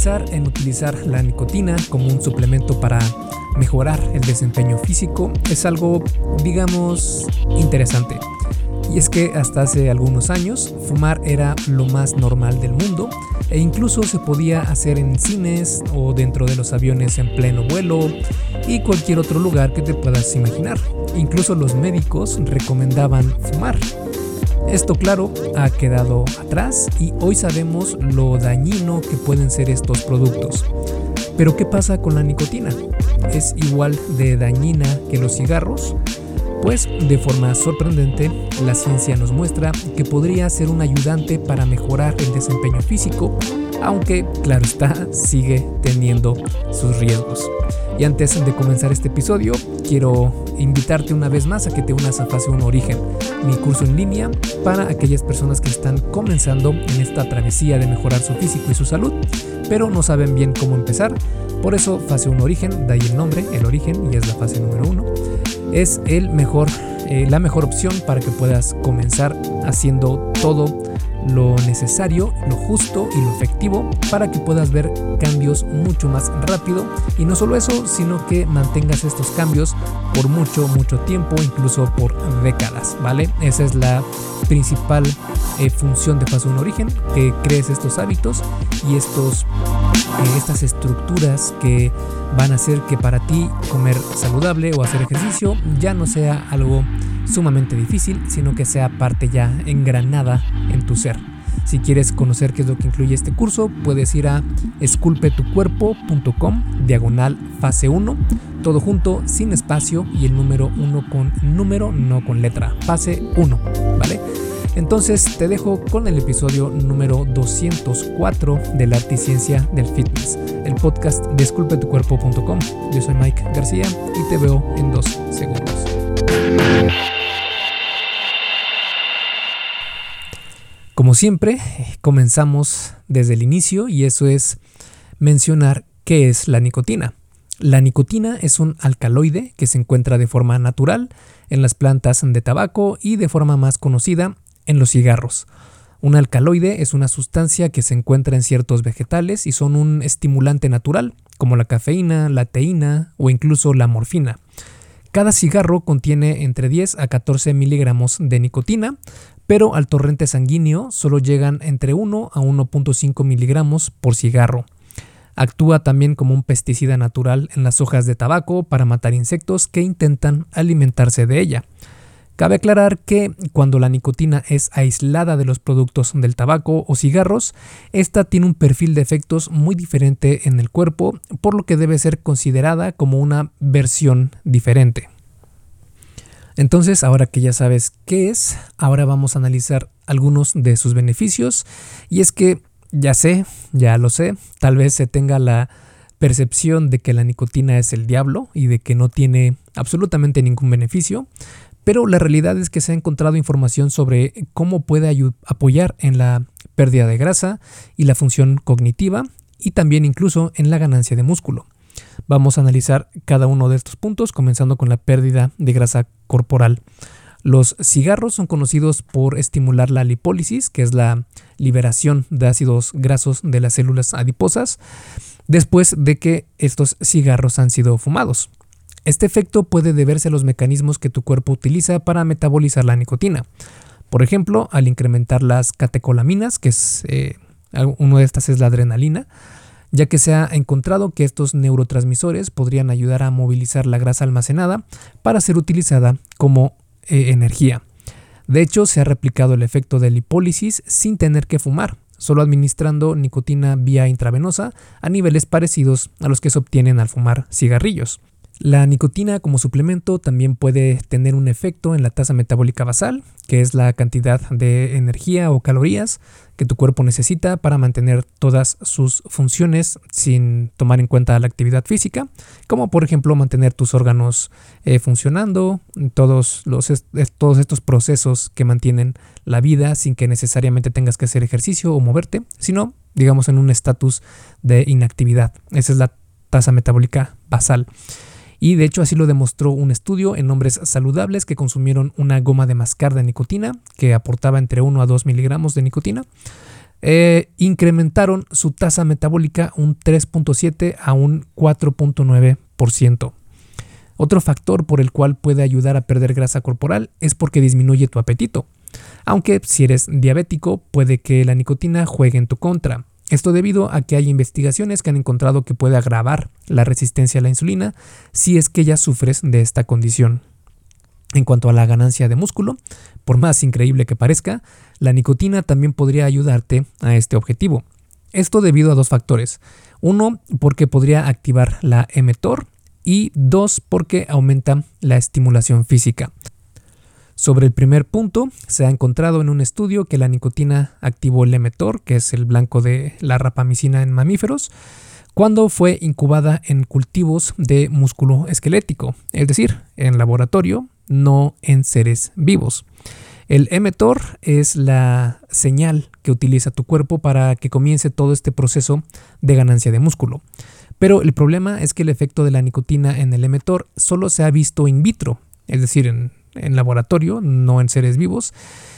Pensar en utilizar la nicotina como un suplemento para mejorar el desempeño físico es algo, digamos, interesante. Y es que hasta hace algunos años fumar era lo más normal del mundo e incluso se podía hacer en cines o dentro de los aviones en pleno vuelo y cualquier otro lugar que te puedas imaginar. Incluso los médicos recomendaban fumar. Esto claro ha quedado atrás y hoy sabemos lo dañino que pueden ser estos productos. Pero ¿qué pasa con la nicotina? ¿Es igual de dañina que los cigarros? Pues de forma sorprendente, la ciencia nos muestra que podría ser un ayudante para mejorar el desempeño físico, aunque claro está, sigue teniendo sus riesgos. Y antes de comenzar este episodio, quiero invitarte una vez más a que te unas a Fase 1 Origen, mi curso en línea para aquellas personas que están comenzando en esta travesía de mejorar su físico y su salud, pero no saben bien cómo empezar. Por eso Fase 1 Origen, de ahí el nombre, el origen, y es la fase número 1 es el mejor, eh, la mejor opción para que puedas comenzar haciendo todo lo necesario, lo justo y lo efectivo para que puedas ver cambios mucho más rápido y no solo eso, sino que mantengas estos cambios por mucho, mucho tiempo, incluso por décadas, ¿vale? Esa es la principal eh, función de Paso un Origen, que crees estos hábitos y estos, eh, estas estructuras que van a hacer que para ti comer saludable o hacer ejercicio ya no sea algo sumamente difícil, sino que sea parte ya engranada en tu ser. Si quieres conocer qué es lo que incluye este curso, puedes ir a esculpetucuerpo.com diagonal fase 1, todo junto, sin espacio y el número 1 con número, no con letra, fase 1, ¿vale? Entonces te dejo con el episodio número 204 de la arte y ciencia del fitness, el podcast de esculpetucuerpo.com. Yo soy Mike García y te veo en dos segundos. Como siempre, comenzamos desde el inicio y eso es mencionar qué es la nicotina. La nicotina es un alcaloide que se encuentra de forma natural en las plantas de tabaco y de forma más conocida en los cigarros. Un alcaloide es una sustancia que se encuentra en ciertos vegetales y son un estimulante natural, como la cafeína, la teína o incluso la morfina. Cada cigarro contiene entre 10 a 14 miligramos de nicotina, pero al torrente sanguíneo solo llegan entre 1 a 1.5 miligramos por cigarro. Actúa también como un pesticida natural en las hojas de tabaco para matar insectos que intentan alimentarse de ella. Cabe aclarar que cuando la nicotina es aislada de los productos del tabaco o cigarros, esta tiene un perfil de efectos muy diferente en el cuerpo, por lo que debe ser considerada como una versión diferente. Entonces, ahora que ya sabes qué es, ahora vamos a analizar algunos de sus beneficios. Y es que ya sé, ya lo sé, tal vez se tenga la percepción de que la nicotina es el diablo y de que no tiene absolutamente ningún beneficio, pero la realidad es que se ha encontrado información sobre cómo puede apoyar en la pérdida de grasa y la función cognitiva y también incluso en la ganancia de músculo. Vamos a analizar cada uno de estos puntos, comenzando con la pérdida de grasa corporal. Los cigarros son conocidos por estimular la lipólisis, que es la liberación de ácidos grasos de las células adiposas, después de que estos cigarros han sido fumados. Este efecto puede deberse a los mecanismos que tu cuerpo utiliza para metabolizar la nicotina. Por ejemplo, al incrementar las catecolaminas, que es eh, uno de estas es la adrenalina, ya que se ha encontrado que estos neurotransmisores podrían ayudar a movilizar la grasa almacenada para ser utilizada como eh, energía. De hecho, se ha replicado el efecto de lipólisis sin tener que fumar, solo administrando nicotina vía intravenosa a niveles parecidos a los que se obtienen al fumar cigarrillos. La nicotina como suplemento también puede tener un efecto en la tasa metabólica basal, que es la cantidad de energía o calorías que tu cuerpo necesita para mantener todas sus funciones sin tomar en cuenta la actividad física, como por ejemplo mantener tus órganos eh, funcionando, todos, los, todos estos procesos que mantienen la vida sin que necesariamente tengas que hacer ejercicio o moverte, sino digamos en un estatus de inactividad. Esa es la tasa metabólica basal. Y de hecho así lo demostró un estudio en hombres saludables que consumieron una goma de mascar de nicotina que aportaba entre 1 a 2 miligramos de nicotina. eh, incrementaron su tasa metabólica un 3.7 a un 4.9%. Otro factor por el cual puede ayudar a perder grasa corporal es porque disminuye tu apetito. Aunque si eres diabético puede que la nicotina juegue en tu contra. Esto debido a que hay investigaciones que han encontrado que puede agravar la resistencia a la insulina si es que ya sufres de esta condición. En cuanto a la ganancia de músculo, por más increíble que parezca, la nicotina también podría ayudarte a este objetivo. Esto debido a dos factores. Uno, porque podría activar la mTOR y dos, porque aumenta la estimulación física. Sobre el primer punto, se ha encontrado en un estudio que la nicotina activó el mTOR, que es el blanco de la rapamicina en mamíferos, cuando fue incubada en cultivos de músculo esquelético, es decir, en laboratorio, no en seres vivos. El mTOR es la señal que utiliza tu cuerpo para que comience todo este proceso de ganancia de músculo. Pero el problema es que el efecto de la nicotina en el mTOR solo se ha visto in vitro, es decir, en, laboratorio, no en seres vivos,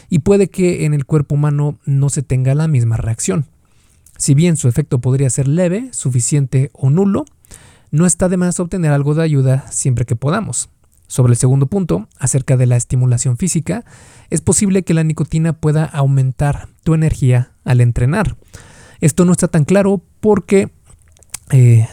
y puede que en el cuerpo humano no se tenga la misma reacción. Si bien su efecto podría ser leve, suficiente o nulo, no está de más obtener algo de ayuda siempre que podamos. Sobre el segundo punto, acerca de la estimulación física, es posible que la nicotina pueda aumentar tu energía al entrenar. Esto no está tan claro porque eh,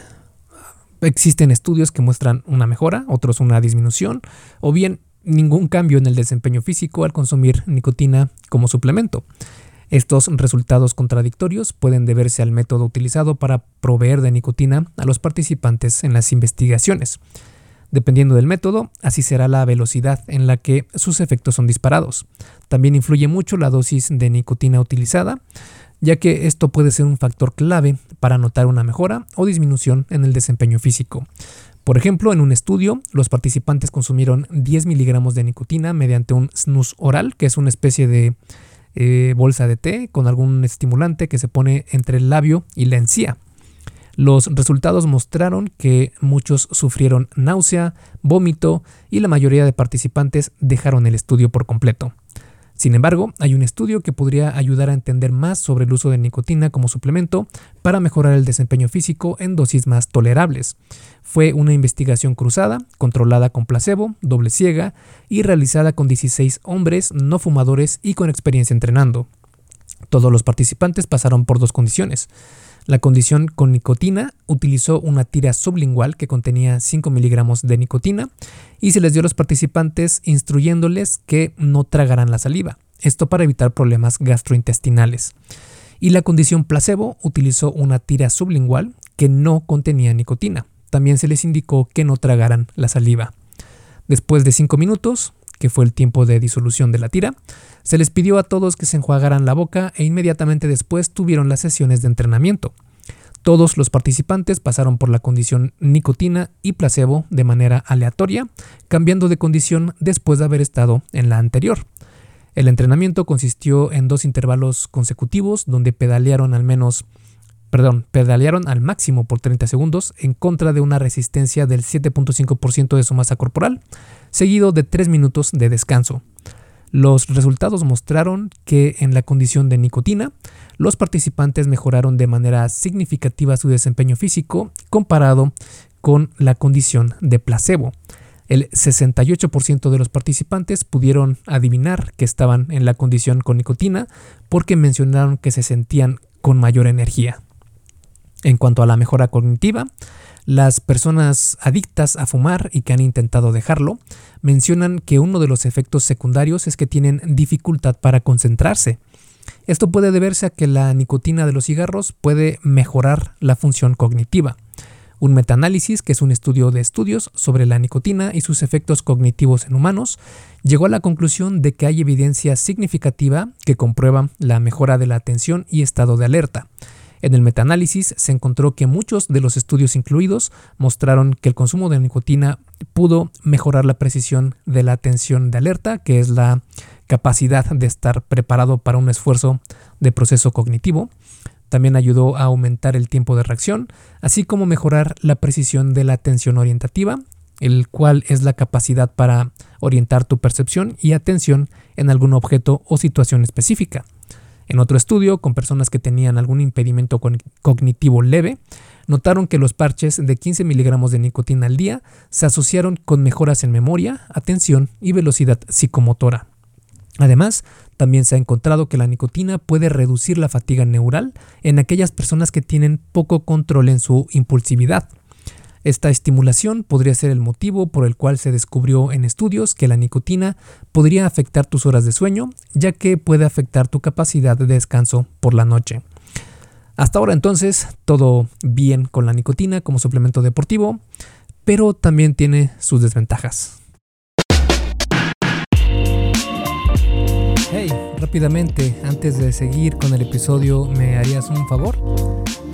existen estudios que muestran una mejora, otros una disminución, o bien ningún cambio en el desempeño físico al consumir nicotina como suplemento. Estos resultados contradictorios pueden deberse al método utilizado para proveer de nicotina a los participantes en las investigaciones. Dependiendo del método, así será la velocidad en la que sus efectos son disparados. También influye mucho la dosis de nicotina utilizada, ya que esto puede ser un factor clave para notar una mejora o disminución en el desempeño físico. Por ejemplo, en un estudio, los participantes consumieron 10 miligramos de nicotina mediante un snus oral, que es una especie de eh, bolsa de té con algún estimulante que se pone entre el labio y la encía. Los resultados mostraron que muchos sufrieron náusea, vómito y la mayoría de participantes dejaron el estudio por completo. Sin embargo, hay un estudio que podría ayudar a entender más sobre el uso de nicotina como suplemento para mejorar el desempeño físico en dosis más tolerables. Fue una investigación cruzada, controlada con placebo, doble ciega y realizada con 16 hombres no fumadores y con experiencia entrenando. Todos los participantes pasaron por dos condiciones. La condición con nicotina utilizó una tira sublingual que contenía 5 miligramos de nicotina y se les dio a los participantes instruyéndoles que no tragaran la saliva, esto para evitar problemas gastrointestinales. Y la condición placebo utilizó una tira sublingual que no contenía nicotina. También se les indicó que no tragaran la saliva. Después de 5 minutos, que fue el tiempo de disolución de la tira, se les pidió a todos que se enjuagaran la boca e inmediatamente después tuvieron las sesiones de entrenamiento. Todos los participantes pasaron por la condición nicotina y placebo de manera aleatoria, cambiando de condición después de haber estado en la anterior. El entrenamiento consistió en dos intervalos consecutivos donde pedalearon al menos perdón, pedalearon al máximo por 30 segundos en contra de una resistencia del 7.5% de su masa corporal, seguido de 3 minutos de descanso. Los resultados mostraron que en la condición de nicotina, los participantes mejoraron de manera significativa su desempeño físico comparado con la condición de placebo. El 68% de los participantes pudieron adivinar que estaban en la condición con nicotina porque mencionaron que se sentían con mayor energía. En cuanto a la mejora cognitiva, las personas adictas a fumar y que han intentado dejarlo mencionan que uno de los efectos secundarios es que tienen dificultad para concentrarse. Esto puede deberse a que la nicotina de los cigarros puede mejorar la función cognitiva. Un metaanálisis, que es un estudio de estudios sobre la nicotina y sus efectos cognitivos en humanos, llegó a la conclusión de que hay evidencia significativa que comprueba la mejora de la atención y estado de alerta. En el metaanálisis se encontró que muchos de los estudios incluidos mostraron que el consumo de nicotina pudo mejorar la precisión de la atención de alerta, que es la capacidad de estar preparado para un esfuerzo de proceso cognitivo. También ayudó a aumentar el tiempo de reacción, así como mejorar la precisión de la atención orientativa, el cual es la capacidad para orientar tu percepción y atención en algún objeto o situación específica. En otro estudio, con personas que tenían algún impedimento cognitivo leve, notaron que los parches de 15 miligramos de nicotina al día se asociaron con mejoras en memoria, atención y velocidad psicomotora. Además, también se ha encontrado que la nicotina puede reducir la fatiga neural en aquellas personas que tienen poco control en su impulsividad. Esta estimulación podría ser el motivo por el cual se descubrió en estudios que la nicotina podría afectar tus horas de sueño, ya que puede afectar tu capacidad de descanso por la noche. Hasta ahora entonces todo bien con la nicotina como suplemento deportivo, pero también tiene sus desventajas. Hey, rápidamente, antes de seguir con el episodio, ¿me harías un favor?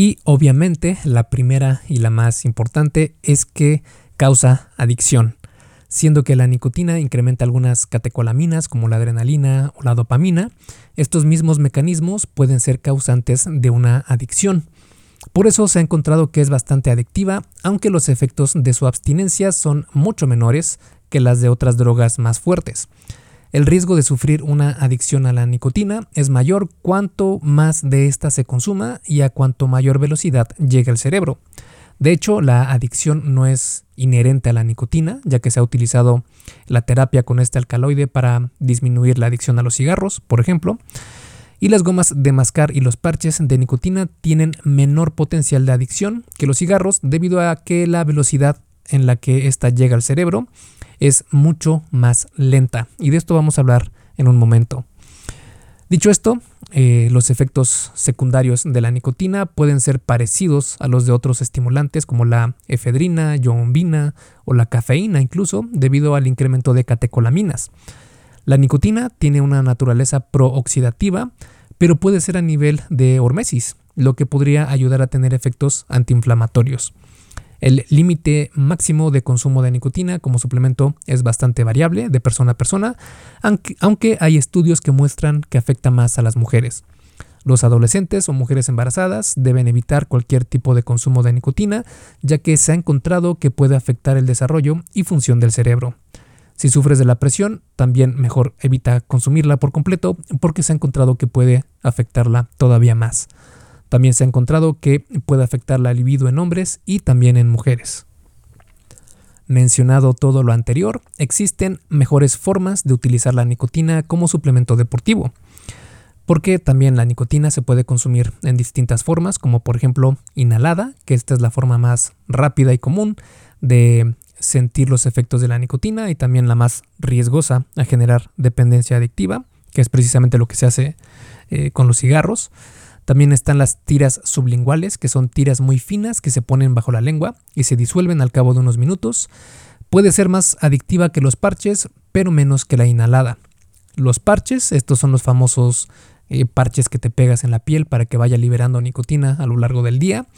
Y obviamente la primera y la más importante es que causa adicción, siendo que la nicotina incrementa algunas catecolaminas como la adrenalina o la dopamina. Estos mismos mecanismos pueden ser causantes de una adicción. Por eso se ha encontrado que es bastante adictiva, aunque los efectos de su abstinencia son mucho menores que las de otras drogas más fuertes. El riesgo de sufrir una adicción a la nicotina es mayor cuanto más de esta se consuma y a cuanto mayor velocidad llega al cerebro. De hecho, la adicción no es inherente a la nicotina, ya que se ha utilizado la terapia con este alcaloide para disminuir la adicción a los cigarros, por ejemplo. Y las gomas de mascar y los parches de nicotina tienen menor potencial de adicción que los cigarros debido a que la velocidad en la que ésta llega al cerebro es mucho más lenta. Y de esto vamos a hablar en un momento. Dicho esto, eh, los efectos secundarios de la nicotina pueden ser parecidos a los de otros estimulantes como la efedrina, yombina o la cafeína incluso, debido al incremento de catecolaminas. La nicotina tiene una naturaleza prooxidativa, pero puede ser a nivel de hormesis, lo que podría ayudar a tener efectos antiinflamatorios. El límite máximo de consumo de nicotina como suplemento es bastante variable de persona a persona, aunque hay estudios que muestran que afecta más a las mujeres. Los adolescentes o mujeres embarazadas deben evitar cualquier tipo de consumo de nicotina, ya que se ha encontrado que puede afectar el desarrollo y función del cerebro. Si sufres de la presión, también mejor evita consumirla por completo porque se ha encontrado que puede afectarla todavía más. También se ha encontrado que puede afectar la libido en hombres y también en mujeres. Mencionado todo lo anterior, existen mejores formas de utilizar la nicotina como suplemento deportivo, porque también la nicotina se puede consumir en distintas formas, como por ejemplo inhalada, que esta es la forma más rápida y común de sentir los efectos de la nicotina y también la más riesgosa a generar dependencia adictiva, que es precisamente lo que se hace eh, con los cigarros. También están las tiras sublinguales, que son tiras muy finas que se ponen bajo la lengua y se disuelven al cabo de unos minutos. Puede ser más adictiva que los parches, pero menos que la inhalada. Los parches, estos son los famosos eh, parches que te pegas en la piel para que vaya liberando nicotina a lo largo del día.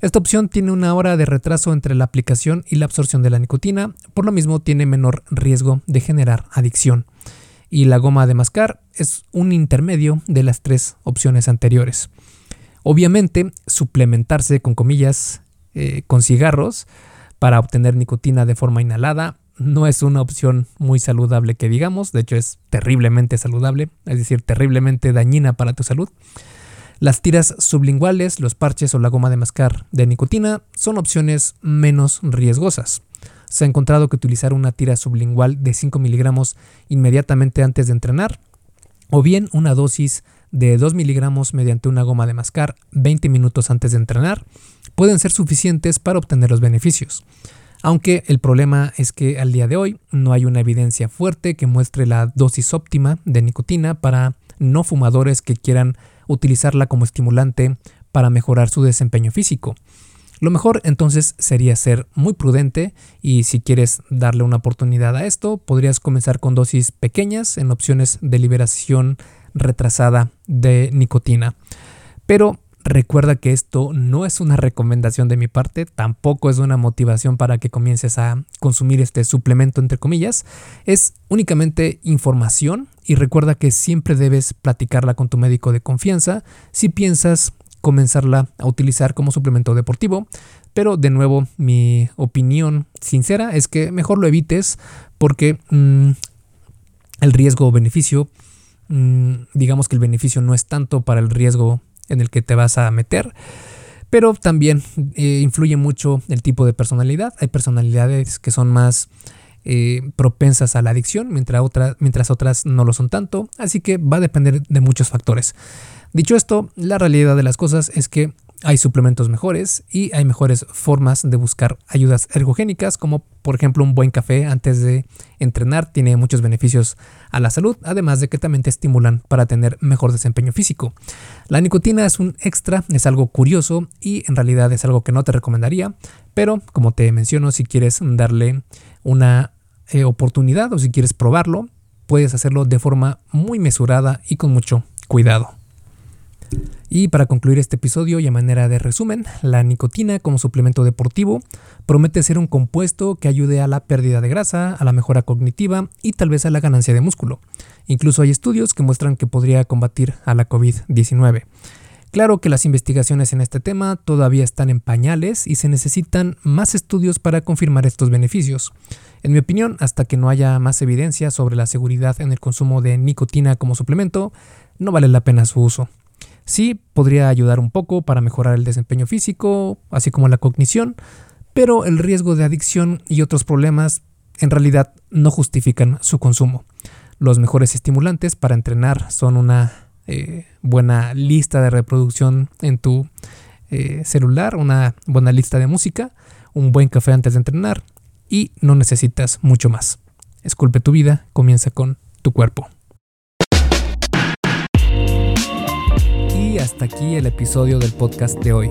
Esta opción tiene una hora de retraso entre la aplicación y la absorción de la nicotina, por lo mismo tiene menor riesgo de generar adicción y la goma de mascar es un intermedio de las tres opciones anteriores. Obviamente, suplementarse con comillas eh, con cigarros para obtener nicotina de forma inhalada no es una opción muy saludable que digamos, de hecho es terriblemente saludable, es decir, terriblemente dañina para tu salud. Las tiras sublinguales, los parches o la goma de mascar de nicotina son opciones menos riesgosas se ha encontrado que utilizar una tira sublingual de 5 miligramos inmediatamente antes de entrenar o bien una dosis de 2 miligramos mediante una goma de mascar 20 minutos antes de entrenar pueden ser suficientes para obtener los beneficios. aunque el problema es que al día de hoy no hay una evidencia fuerte que muestre la dosis óptima de nicotina para no fumadores que quieran utilizarla como estimulante para mejorar su desempeño físico. Lo mejor entonces sería ser muy prudente y si quieres darle una oportunidad a esto, podrías comenzar con dosis pequeñas en opciones de liberación retrasada de nicotina. Pero recuerda que esto no es una recomendación de mi parte, tampoco es una motivación para que comiences a consumir este suplemento entre comillas, es únicamente información y recuerda que siempre debes platicarla con tu médico de confianza si piensas comenzarla a utilizar como suplemento deportivo. Pero de nuevo, mi opinión sincera es que mejor lo evites porque mm, el riesgo-beneficio, mm, digamos que el beneficio no es tanto para el riesgo en el que te vas a meter. Pero también eh, influye mucho el tipo de personalidad. Hay personalidades que son más eh, propensas a la adicción, mientras, mientras otras no lo son tanto. Así que va a depender de muchos factores. Dicho esto, la realidad de las cosas es que hay suplementos mejores y hay mejores formas de buscar ayudas ergogénicas, como por ejemplo un buen café antes de entrenar tiene muchos beneficios a la salud, además de que también te estimulan para tener mejor desempeño físico. La nicotina es un extra, es algo curioso y en realidad es algo que no te recomendaría, pero como te menciono, si quieres darle una eh, oportunidad o si quieres probarlo, puedes hacerlo de forma muy mesurada y con mucho cuidado. Y para concluir este episodio y a manera de resumen, la nicotina como suplemento deportivo promete ser un compuesto que ayude a la pérdida de grasa, a la mejora cognitiva y tal vez a la ganancia de músculo. Incluso hay estudios que muestran que podría combatir a la COVID-19. Claro que las investigaciones en este tema todavía están en pañales y se necesitan más estudios para confirmar estos beneficios. En mi opinión, hasta que no haya más evidencia sobre la seguridad en el consumo de nicotina como suplemento, no vale la pena su uso. Sí, podría ayudar un poco para mejorar el desempeño físico, así como la cognición, pero el riesgo de adicción y otros problemas en realidad no justifican su consumo. Los mejores estimulantes para entrenar son una eh, buena lista de reproducción en tu eh, celular, una buena lista de música, un buen café antes de entrenar y no necesitas mucho más. Esculpe tu vida, comienza con tu cuerpo. Hasta aquí el episodio del podcast de hoy.